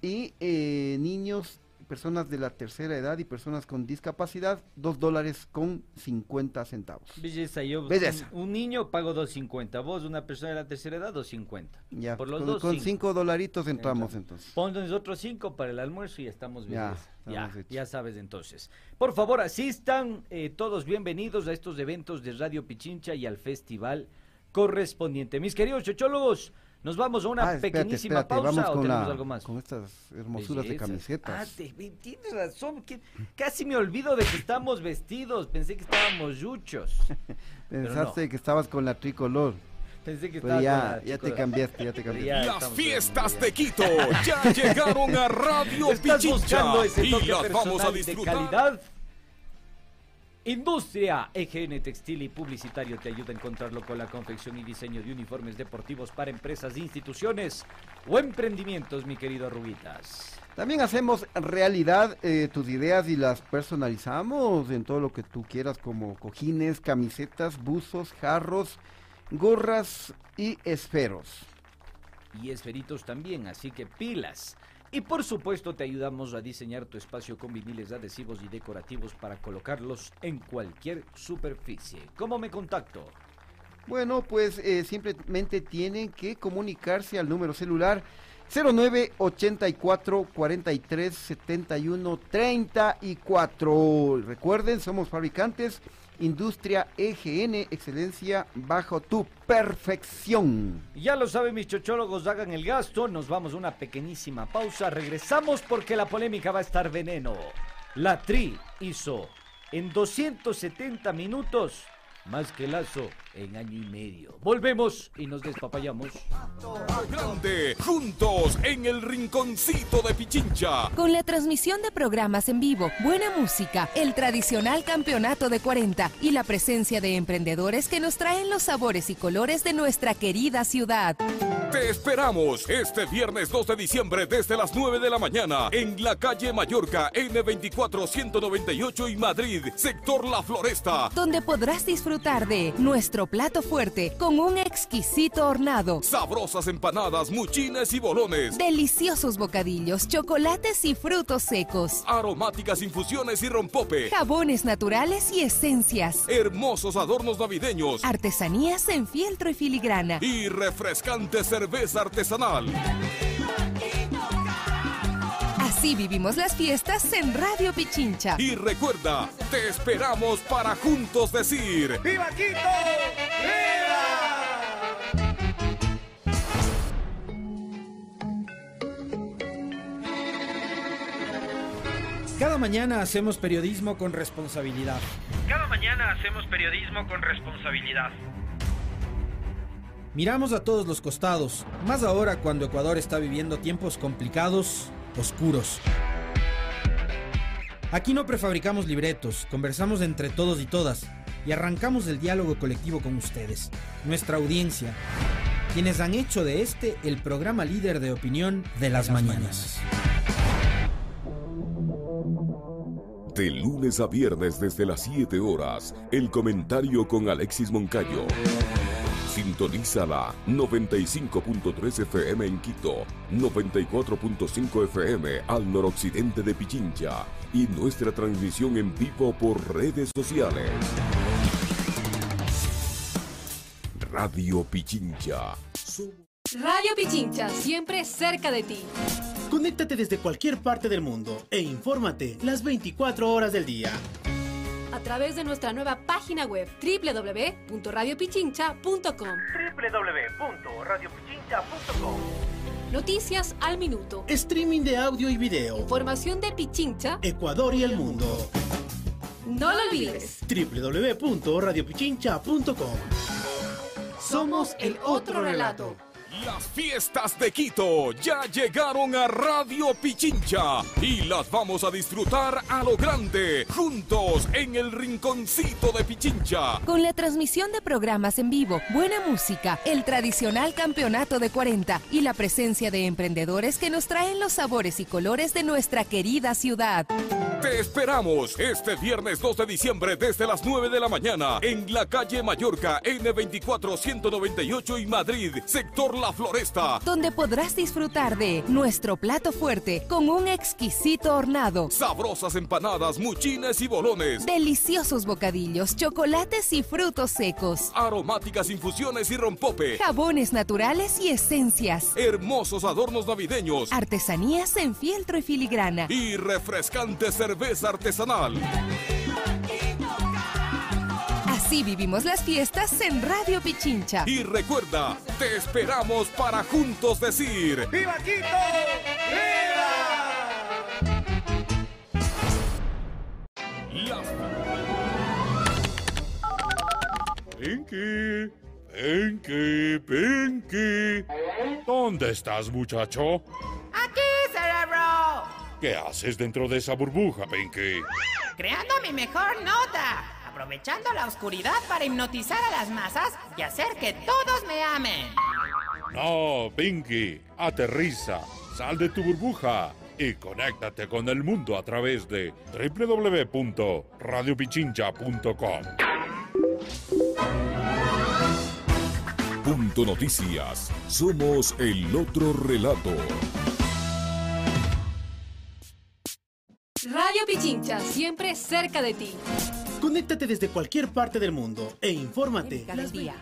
y eh, niños, personas de la tercera edad y personas con discapacidad, 2 dólares con 50 centavos. Belleza, yo Belleza. Un, un niño pago 2.50, vos una persona de la tercera edad 2.50. Ya, Por los con, dos, con cinco. 5 dolaritos entramos entonces. Pon nosotros cinco para el almuerzo y estamos Ya, belleza. Ya, estamos hechos. ya sabes entonces. Por favor, asistan eh, todos bienvenidos a estos eventos de Radio Pichincha y al festival correspondiente. Mis queridos chochólogos, nos vamos a una Ah, espérate, pequeñísima espérate, pausa vamos o con, tenemos la- algo más. con estas hermosuras de camisetas. Ah, te- tienes razón. que- casi me olvido de que estamos vestidos. Pensé que estábamos yuchos. Pensaste no. que estabas con la tricolor, Pensé que pero ya, con la ya te cambiaste, ya te cambiaste. ya Las fiestas de Quito ya llegaron a Radio ¿Estás Pichincha buscando ese y las vamos a de disfrutar. calidad? Industria EGN Textil y Publicitario te ayuda a encontrarlo con la confección y diseño de uniformes deportivos para empresas, instituciones o emprendimientos, mi querido Arruguitas. También hacemos realidad eh, tus ideas y las personalizamos en todo lo que tú quieras, como cojines, camisetas, buzos, jarros, gorras y esferos. Y esferitos también, así que pilas. Y por supuesto te ayudamos a diseñar tu espacio con viniles adhesivos y decorativos para colocarlos en cualquier superficie. ¿Cómo me contacto? Bueno, pues eh, simplemente tienen que comunicarse al número celular 0984 43 71 34. Recuerden, somos fabricantes Industria EGN, excelencia bajo tu perfección. Ya lo saben mis chochólogos, hagan el gasto, nos vamos a una pequeñísima pausa, regresamos porque la polémica va a estar veneno. La Tri hizo en 270 minutos más que Lazo en año y medio. Volvemos y nos despapayamos. Grande, juntos en el rinconcito de Pichincha. Con la transmisión de programas en vivo, buena música, el tradicional campeonato de 40 y la presencia de emprendedores que nos traen los sabores y colores de nuestra querida ciudad. Te esperamos este viernes 2 de diciembre desde las 9 de la mañana en la calle Mallorca N24 198 y Madrid, sector La Floresta. donde podrás disfrutar de nuestro plato fuerte con un exquisito hornado, Sabrosas empanadas, muchines y bolones. deliciosos bocadillos, chocolates y frutos secos, Aromáticas infusiones y rompope. jabones naturales y esencias, Hermosos adornos navideños. artesanías en fieltro y filigrana. Y refrescante cerveza artesanal. Así vivimos las fiestas en Radio Pichincha. Y recuerda, te esperamos para juntos decir. ¡Viva Quito! Cada mañana hacemos periodismo con responsabilidad. Cada mañana hacemos periodismo con responsabilidad. Miramos a todos los costados, más ahora cuando Ecuador está viviendo tiempos complicados, oscuros. Aquí no prefabricamos libretos, conversamos entre todos y todas y arrancamos el diálogo colectivo con ustedes, nuestra audiencia, quienes han hecho de este el programa líder de opinión de las, mañanas. De lunes a viernes desde las 7 horas, el comentario con Alexis Moncayo. Sintoniza la 95.3 FM en Quito, 94.5 FM al noroccidente de Pichincha y nuestra transmisión en vivo por redes sociales. Radio Pichincha. Radio Pichincha, siempre cerca de ti. Conéctate desde cualquier parte del mundo e infórmate las 24 horas del día. A través de nuestra nueva página web www.radiopichincha.com. www.radiopichincha.com Noticias al minuto. Streaming de audio y video. Información de Pichincha, Ecuador y el mundo. No lo olvides. www.radiopichincha.com. Somos el otro relato. Las fiestas de Quito ya llegaron a Radio Pichincha y las vamos a disfrutar a lo grande, juntos en el rinconcito de Pichincha. Con la transmisión de programas en vivo, buena música, el tradicional campeonato de 40 y la presencia de emprendedores que nos traen los sabores y colores de nuestra querida ciudad. Te esperamos este viernes 2 de diciembre desde las 9 de la mañana en la calle Mallorca N24 198 y Madrid, sector La Floresta. Donde podrás disfrutar de nuestro plato fuerte con un exquisito hornado. Sabrosas empanadas, muchines y bolones. Deliciosos bocadillos, chocolates y frutos secos. Aromáticas infusiones y rompope. Jabones naturales y esencias. Hermosos adornos navideños. Artesanías en fieltro y filigrana. Y refrescante cerveza artesanal. Así vivimos las fiestas en Radio Pichincha. Y recuerda, te esperamos para juntos decir ¡Viva Quito! ¡Viva! Pinky, Pinky, Pinky. ¿Dónde estás, muchacho? ¡Aquí, cerebro! ¿Qué haces dentro de esa burbuja, Pinky? Creando mi mejor nota. Aprovechando la oscuridad para hipnotizar a las masas y hacer que todos me amen. No, Pinky, aterriza, sal de tu burbuja y conéctate con el mundo a través de www.radiopichincha.com. Punto Noticias. Somos el otro relato. Radio Pichincha, siempre cerca de ti. Conéctate desde cualquier parte del mundo e infórmate. Cada día.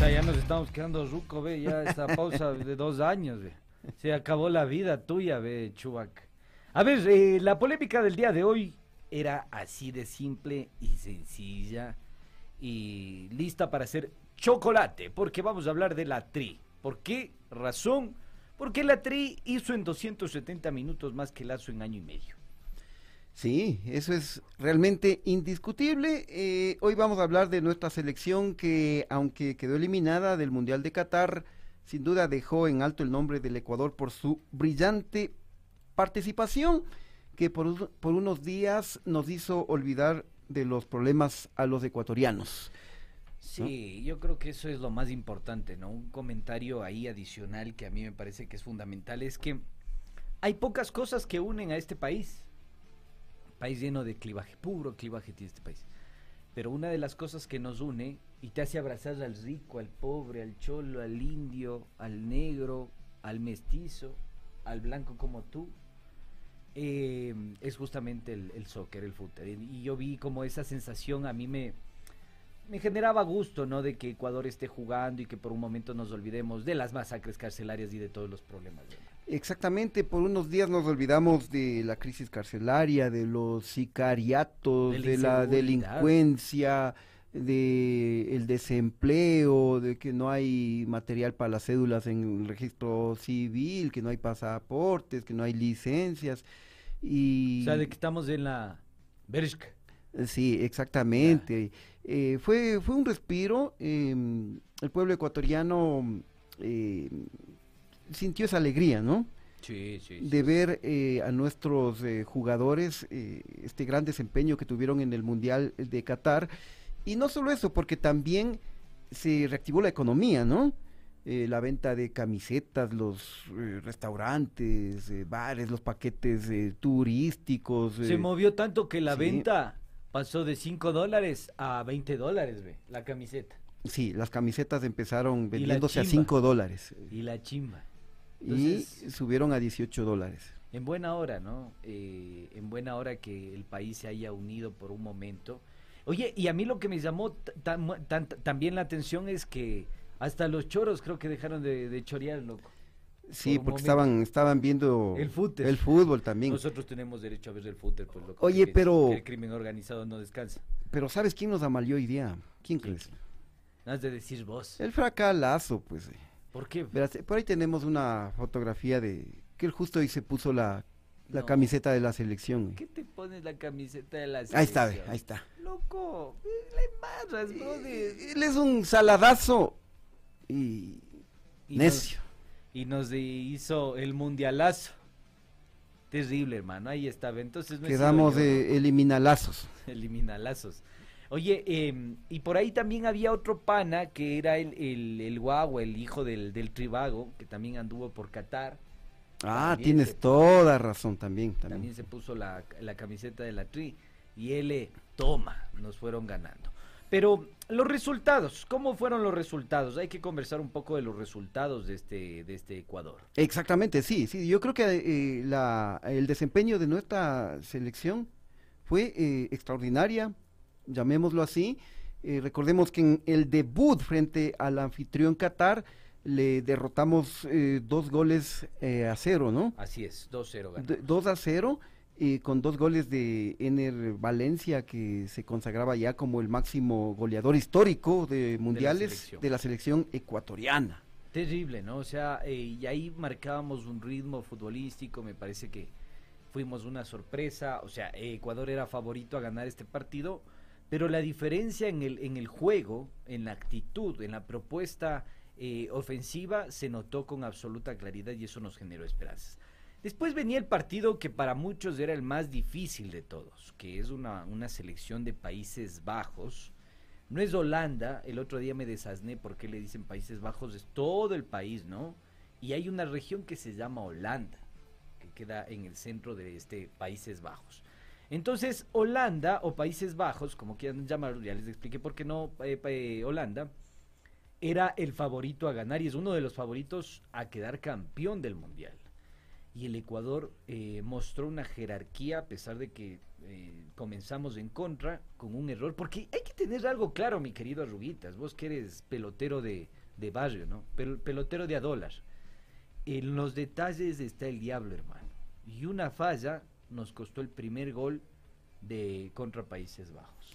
Ya, nos estamos quedando ruco, ve, ya esa pausa de dos años, ve. Se acabó la vida tuya, ve, Chubac. A ver, eh, la polémica del día de hoy era así de simple y sencilla y lista para hacer chocolate, porque vamos a hablar de la Tri. ¿Por qué razón? Porque la Tri hizo en 270 minutos más que Lazo en año y medio. Sí, eso es realmente indiscutible. Eh, hoy vamos a hablar de nuestra selección que, aunque quedó eliminada del Mundial de Qatar, sin duda dejó en alto el nombre del Ecuador por su brillante participación, que por, un- por unos días nos hizo olvidar de los problemas a los ecuatorianos. Sí, yo creo que eso es lo más importante, ¿no? Un comentario ahí adicional que a mí me parece que es fundamental es que hay pocas cosas que unen a este país. País lleno de clivaje, puro clivaje tiene este país. Pero una de las cosas que nos une y te hace abrazar al rico, al pobre, al cholo, al indio, al negro, al mestizo, al blanco como tú, eh, es justamente el, el soccer, el fútbol. Y yo vi como esa sensación a mí me, me generaba gusto, ¿no? De que Ecuador esté jugando y que por un momento nos olvidemos de las masacres carcelarias y de todos los problemas. ¿verdad? Exactamente, por unos días nos olvidamos de la crisis carcelaria, de los sicariatos, De la de la inseguridad. delincuencia, de el desempleo, de que no hay material para las cédulas en el registro civil, que no hay pasaportes, que no hay licencias y O sea, de que estamos en la Bershka. Sí, exactamente. Eh, fue, fue un respiro. eh, el pueblo ecuatoriano eh, sintió esa alegría, ¿no? Sí, sí. De ver eh, a nuestros eh, jugadores eh, este gran desempeño que tuvieron en el Mundial de Qatar. Y no solo eso, porque también se reactivó la economía, ¿no? Eh, la venta de camisetas, los eh, restaurantes, eh, bares, los paquetes turísticos. Se movió tanto que la sí. venta pasó de 5 dólares a 20 dólares, ve, la camiseta. Sí, las camisetas empezaron vendiéndose a chimba. 5 dólares Y la chimba. y subieron a 18 dólares. En buena hora, ¿no? Eh, en buena hora que el país se haya unido por un momento. Oye, y a mí lo que me llamó t- tan- tan- también la atención es que Hasta los choros creo que dejaron de, de chorear, loco. Sí, Por porque estaban, estaban viendo El fútbol. el fútbol también. Nosotros tenemos derecho a ver el fútbol, pues loco. Oye, porque pero- El crimen organizado no descansa. Pero ¿sabes quién nos amalió hoy día? ¿Quién crees? Nada de decir vos. El fracalazo, pues. eh. ¿Por qué? Verás, eh, por ahí tenemos una fotografía de que él justo hoy se puso la, la No. camiseta de la selección. eh. ¿Qué te pones la camiseta de la Ahí está, ve, selección? ahí está. Loco, le embarras, brother. Él es un saladazo y, Y necio. Nos, y nos hizo el mundialazo. Terrible, hermano. Ahí estaba. Entonces Quedamos de eliminalazos. Eliminalazos. Oye, em, y por ahí también había otro pana que era el, el, el guagua, el hijo del, del Tribago, que también anduvo por Qatar. Ah, También tienes se- toda razón también. también. También se puso la, la camiseta de la Tri. Y él, eh, toma, nos fueron ganando. Pero los resultados, ¿cómo fueron los resultados? Hay que conversar un poco de los resultados de este, de este Ecuador. Exactamente, sí, sí. Yo creo que eh, la, el desempeño de nuestra selección fue eh, extraordinaria, llamémoslo así. Eh, recordemos que en el debut frente al anfitrión Qatar le derrotamos eh, dos goles eh, a cero, ¿no? Así es, 2-0 ganó. D- 2 a 0 y con dos goles de Ener Valencia que se consagraba ya como el máximo goleador histórico de mundiales de la selección ecuatoriana. Terrible, ¿no? O sea, eh, y ahí marcábamos un ritmo futbolístico, me parece que fuimos una sorpresa, o sea, eh, Ecuador era favorito a ganar este partido, pero la diferencia en el, en el juego, en la actitud, en la propuesta eh, ofensiva, se notó con absoluta claridad y eso nos generó esperanzas. Después venía el partido que para muchos era el más difícil de todos, que es una, selección de Países Bajos, no es Holanda, el otro día me desasné porque le dicen Países Bajos, es todo el país, ¿no? Y hay una región que se llama Holanda, que queda en el centro de este Países Bajos. Entonces, Holanda o Países Bajos, como quieran llamarlo, ya les expliqué por qué no eh, eh, Holanda, era el favorito a ganar y es uno de los favoritos a quedar campeón del Mundial. Y el Ecuador eh, mostró una jerarquía a pesar de que eh, comenzamos en contra con un error, porque hay que tener algo claro, mi querido Arruguitas, vos que eres pelotero de, de barrio, ¿no? Pel- pelotero de a dólar. En los detalles está el diablo, hermano. Y una falla nos costó el primer gol de contra Países Bajos.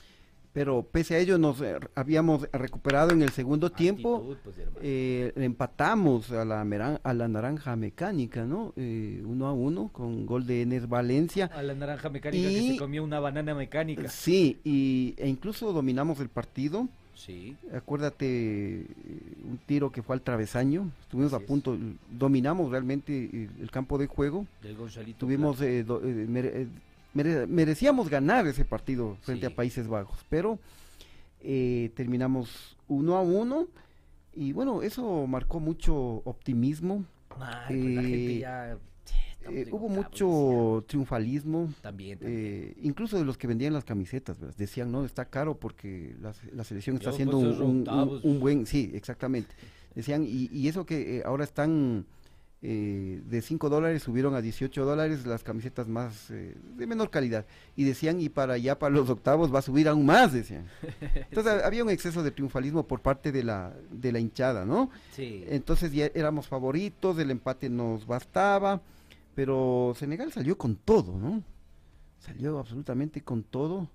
Pero pese a ello nos eh, habíamos recuperado en el segundo tiempo, pues, eh, empatamos a la, meran- a la naranja mecánica, ¿no? Eh, uno a uno con gol de Enes Valencia. A la naranja mecánica que se comió una banana mecánica. Sí, y, e incluso dominamos el partido. Sí. Acuérdate, eh, un tiro que fue al travesaño, estuvimos Así a es. punto, dominamos realmente el, el campo de juego. Del Gonzalito. Tuvimos, eh, do- eh, mere- mere- merecíamos ganar ese partido frente Sí. a Países Bajos, pero eh, terminamos uno a uno y bueno, eso marcó mucho optimismo. Ay, pues la gente Eh, ya, eh, hubo mucho triunfalismo. También, eh, incluso de los que vendían las camisetas, ¿verdad? decían, no, está caro porque la, se- la selección está haciendo pues, un, un- octavos. un buen, sí, exactamente. Decían, y, y eso que eh, ahora están eh, de 5 dólares, subieron a 18 dólares las camisetas más eh, de menor calidad. Y decían, y para allá, para los octavos, va a subir aún más, decían. Entonces había un exceso de triunfalismo por parte de la, de la hinchada, ¿no? Sí. Entonces ya éramos favoritos, el empate nos bastaba, pero Senegal salió con todo, ¿no? Salió absolutamente con todo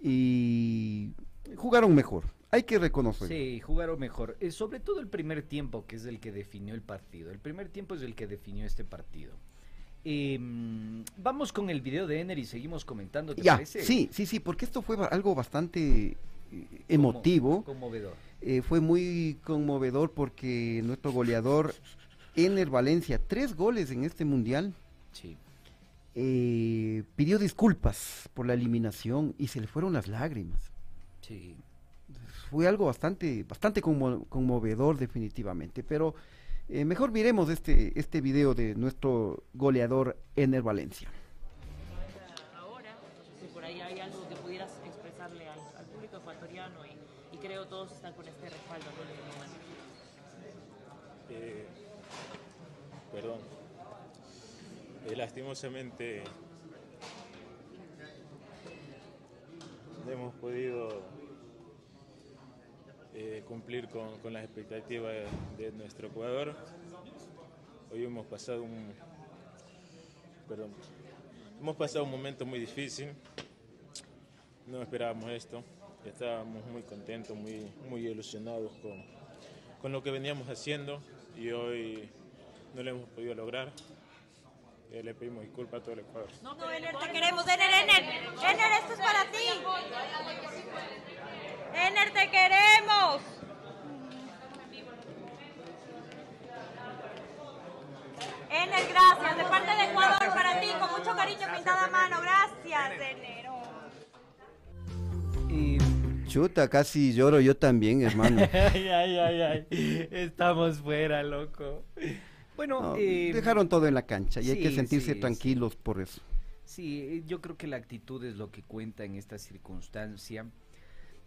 y jugaron mejor. Hay que reconocerlo. Sí, jugaron mejor. Eh, sobre todo el primer tiempo, que es el que definió el partido. El primer tiempo es el que definió este partido. Em, vamos con el video de Ener y seguimos comentando, ¿te Ya, parece? sí, sí, sí, porque esto fue algo bastante eh, emotivo. Conmovedor. Eh, fue muy conmovedor porque nuestro goleador, Ener Valencia, tres goles en este mundial, Sí. eh, pidió disculpas por la eliminación y se le fueron las lágrimas. Sí. Fue algo bastante, bastante conmo- conmovedor definitivamente, pero eh, mejor miremos este, este video de nuestro goleador Ener Valencia. ahora, si por ahí hay algo que pudieras expresarle al, al público ecuatoriano y, y creo todos están con este respaldo ¿no? Eh, perdón. Eh, lastimosamente no hemos podido eh, cumplir con, con las expectativas de, nuestro Ecuador. Hoy hemos pasado un, perdón, hemos pasado un momento muy difícil. No esperábamos esto. Estábamos muy contentos, muy, muy ilusionados con, con lo que veníamos haciendo y hoy no lo hemos podido lograr. Eh, le pedimos disculpas a todo el Ecuador. No, Ener, te queremos. Ener, Ener. Ener, esto es para ti. Ener, te queremos. Ener, gracias. De parte de Ecuador para ti, con mucho cariño pintada a mano. Gracias, Ener. Chuta, casi lloro yo también, hermano. ay, ay, ay, ay. Estamos fuera, loco. Bueno, No, eh, dejaron todo en la cancha y hay que sentirse sí, tranquilos por eso. Sí, eh, yo creo que la actitud es lo que cuenta en esta circunstancia.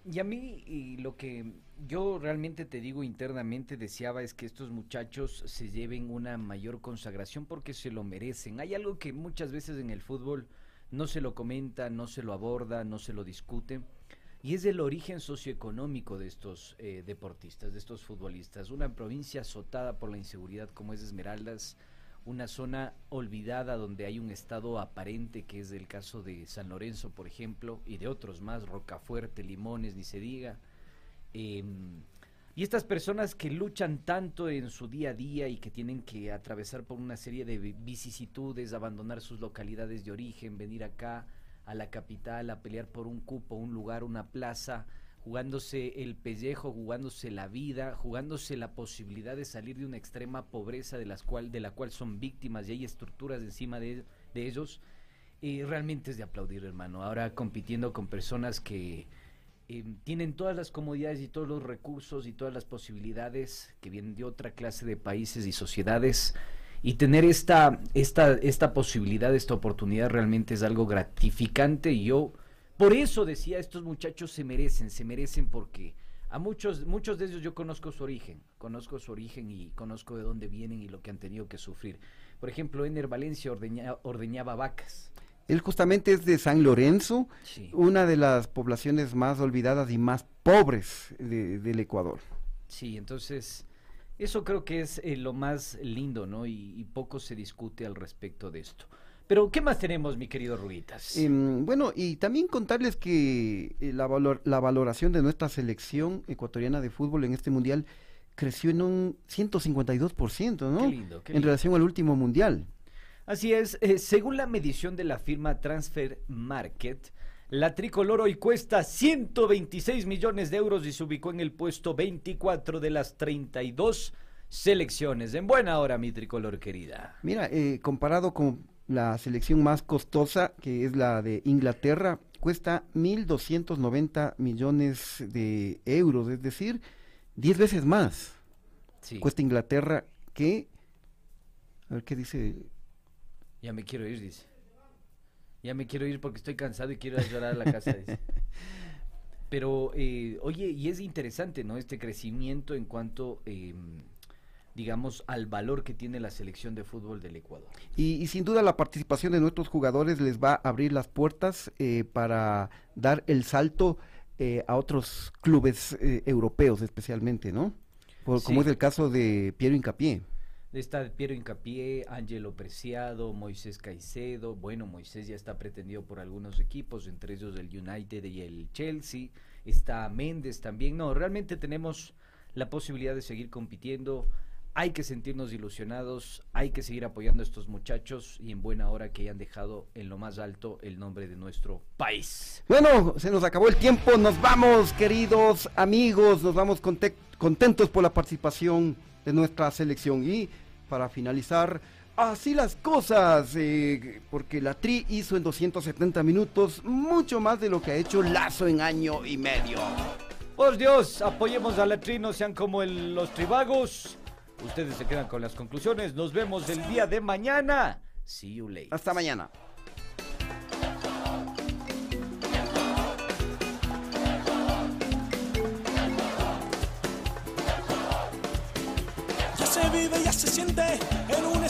Y a mí y lo que yo realmente te digo internamente deseaba es que estos muchachos se lleven una mayor consagración porque se lo merecen. Hay algo que muchas veces en el fútbol no se lo comenta, no se lo aborda, no se lo discute. Y es el origen socioeconómico de estos eh, deportistas, de estos futbolistas. Una provincia azotada por la inseguridad como es Esmeraldas, una zona olvidada donde hay un estado aparente, que es el caso de San Lorenzo, por ejemplo, y de otros más, Rocafuerte, Limones, ni se diga. Em, y estas personas que luchan tanto en su día a día y que tienen que atravesar por una serie de vi- vicisitudes, abandonar sus localidades de origen, venir acá a la capital a pelear por un cupo, un lugar, una plaza, jugándose el pellejo, jugándose la vida, jugándose la posibilidad de salir de una extrema pobreza de, las cual, de la cual son víctimas y hay estructuras encima de, de ellos, eh, realmente es de aplaudir, hermano. Ahora compitiendo con personas que eh, tienen todas las comodidades y todos los recursos y todas las posibilidades que vienen de otra clase de países y sociedades. Y tener esta, esta, esta posibilidad, esta oportunidad realmente es algo gratificante y yo por eso decía, estos muchachos se merecen, se merecen porque a muchos, muchos de ellos yo conozco su origen, conozco su origen y conozco de dónde vienen y lo que han tenido que sufrir. Por ejemplo, Ener Valencia ordeña- ordeñaba vacas. Él justamente es de San Lorenzo, Sí. una de las poblaciones más olvidadas y más pobres de- del Ecuador. Sí, entonces eso creo que es eh, lo más lindo, ¿no? Y, y poco se discute al respecto de esto. Pero, ¿qué más tenemos, mi querido Ruitas? Em, bueno, y también contarles que eh, la, valor- la valoración de nuestra selección ecuatoriana de fútbol en este mundial creció en un 152%, ¿no? Qué lindo, qué En lindo. relación al último mundial. Así es, eh, según la medición de la firma Transfer Market, la tricolor hoy cuesta 126 millones de euros y se ubicó en el puesto 24 de las 32 selecciones. En buena hora, mi tricolor querida. Mira, eh, comparado con la selección más costosa, que es la de Inglaterra, cuesta 1.290 millones de euros, es decir, 10 veces más. Sí. Cuesta Inglaterra que... A ver qué dice... Ya me quiero ir, dice. Ya me quiero ir porque estoy cansado y quiero llorar a la casa, dice. Pero, eh, oye, y es interesante, ¿no? Este crecimiento en cuanto, eh, digamos, al valor que tiene la selección de fútbol del Ecuador. Y, y sin duda la participación de nuestros jugadores les va a abrir las puertas eh, para dar el salto eh, a otros clubes eh, europeos especialmente, ¿no? Por- Como es el caso de Piero Incapié. Está Piero Incapié, Ángelo Preciado, Moisés Caicedo. Bueno, Moisés ya está pretendido por algunos equipos, entre ellos el United y el Chelsea. Está Méndez también. No, realmente tenemos la posibilidad de seguir compitiendo. Hay que sentirnos ilusionados, hay que seguir apoyando a estos muchachos y en buena hora que hayan dejado en lo más alto el nombre de nuestro país. Bueno, se nos acabó el tiempo, nos vamos queridos amigos, nos vamos conte- contentos por la participación de nuestra selección y para finalizar, así las cosas, eh, porque la Tri hizo en 270 minutos mucho más de lo que ha hecho Lazo en año y medio. Por Dios, apoyemos a la Tri, no sean como el- los tribagos. Ustedes se quedan con las conclusiones. Nos vemos el día de mañana. See you later. Hasta mañana. Vive, ya se siente en un.